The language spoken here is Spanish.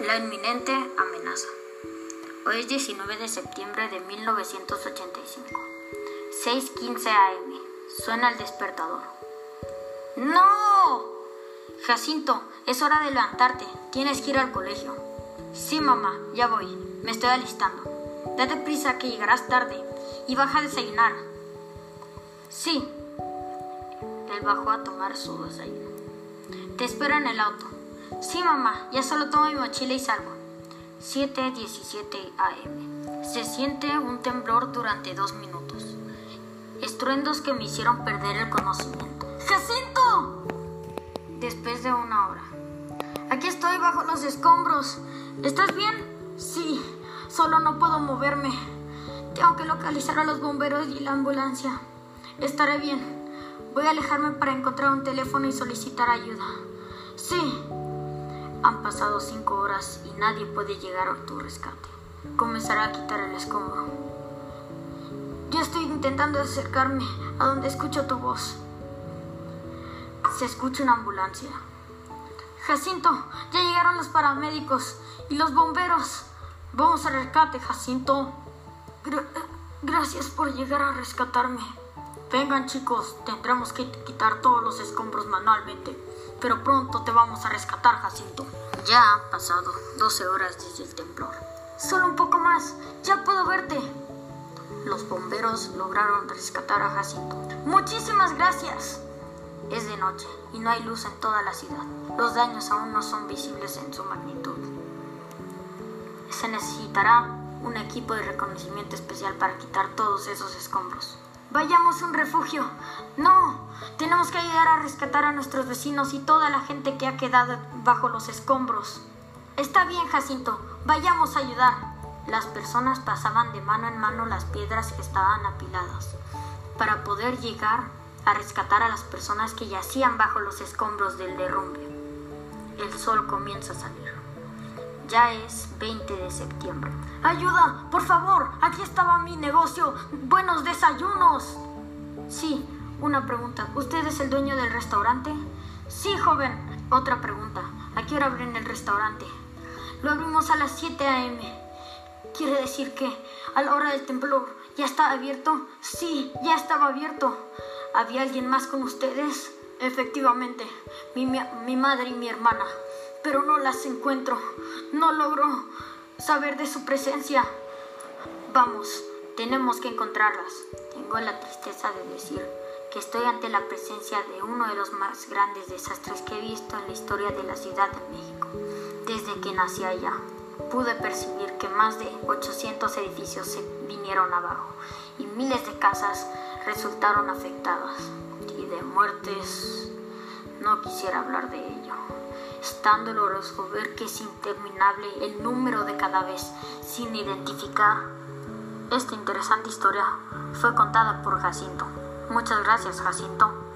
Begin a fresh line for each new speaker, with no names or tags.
La inminente amenaza. Hoy es 19 de septiembre de 1985. 6.15 am. Suena el despertador. ¡No! Jacinto, es hora de levantarte. Tienes que ir al colegio. Sí, mamá, ya voy. Me estoy alistando. Date prisa que llegarás tarde y baja a desayunar. Sí. Él bajó a tomar su desayuno. Te espero en el auto. Sí, mamá, ya solo tomo mi mochila y salgo. 7.17 am. Se siente un temblor durante dos minutos. Estruendos que me hicieron perder el conocimiento. ¡Jacinto! Después de una hora. Aquí estoy bajo los escombros. ¿Estás bien? Sí, solo no puedo moverme. Tengo que localizar a los bomberos y la ambulancia. Estaré bien. Voy a alejarme para encontrar un teléfono y solicitar ayuda. Sí. Han pasado cinco horas y nadie puede llegar a tu rescate. Comenzará a quitar el escombro. Yo estoy intentando acercarme a donde escucho tu voz. Se escucha una ambulancia. Jacinto, ya llegaron los paramédicos y los bomberos. Vamos al rescate, Jacinto. gracias por llegar a rescatarme. Vengan chicos, tendremos que quitar todos los escombros manualmente pero pronto te vamos a rescatar, Jacinto. Ya han pasado 12 horas desde el temblor. Solo un poco más, ya puedo verte. Los bomberos lograron rescatar a Jacinto. Muchísimas gracias. Es de noche y no hay luz en toda la ciudad. Los daños aún no son visibles en su magnitud. Se necesitará un equipo de reconocimiento especial para quitar todos esos escombros. Vayamos a un refugio. No, tenemos que ayudar a rescatar a nuestros vecinos y toda la gente que ha quedado bajo los escombros. Está bien, Jacinto, vayamos a ayudar. Las personas pasaban de mano en mano las piedras que estaban apiladas para poder llegar a rescatar a las personas que yacían bajo los escombros del derrumbe. El sol comienza a salir. Ya es 20 de septiembre. ¡Ayuda! ¡Por favor! Aquí estaba mi negocio. ¡Buenos desayunos! Sí, una pregunta. ¿Usted es el dueño del restaurante? Sí, joven. Otra pregunta. ¿A qué hora abren el restaurante? Lo abrimos a las 7 a.m. ¿Quiere decir que a la hora del temblor ya estaba abierto? Sí, ya estaba abierto. ¿Había alguien más con ustedes? Efectivamente, mi, mi madre y mi hermana. Pero no las encuentro. No logro saber de su presencia. Vamos, tenemos que encontrarlas. Tengo la tristeza de decir que estoy ante la presencia de uno de los más grandes desastres que he visto en la historia de la Ciudad de México. Desde que nací allá, pude percibir que más de 800 edificios se vinieron abajo y miles de casas resultaron afectadas. Y de muertes no quisiera hablar de ello. Es tan doloroso ver que es interminable el número de cadáveres sin identificar. Esta interesante historia fue contada por Jacinto. Muchas gracias, Jacinto.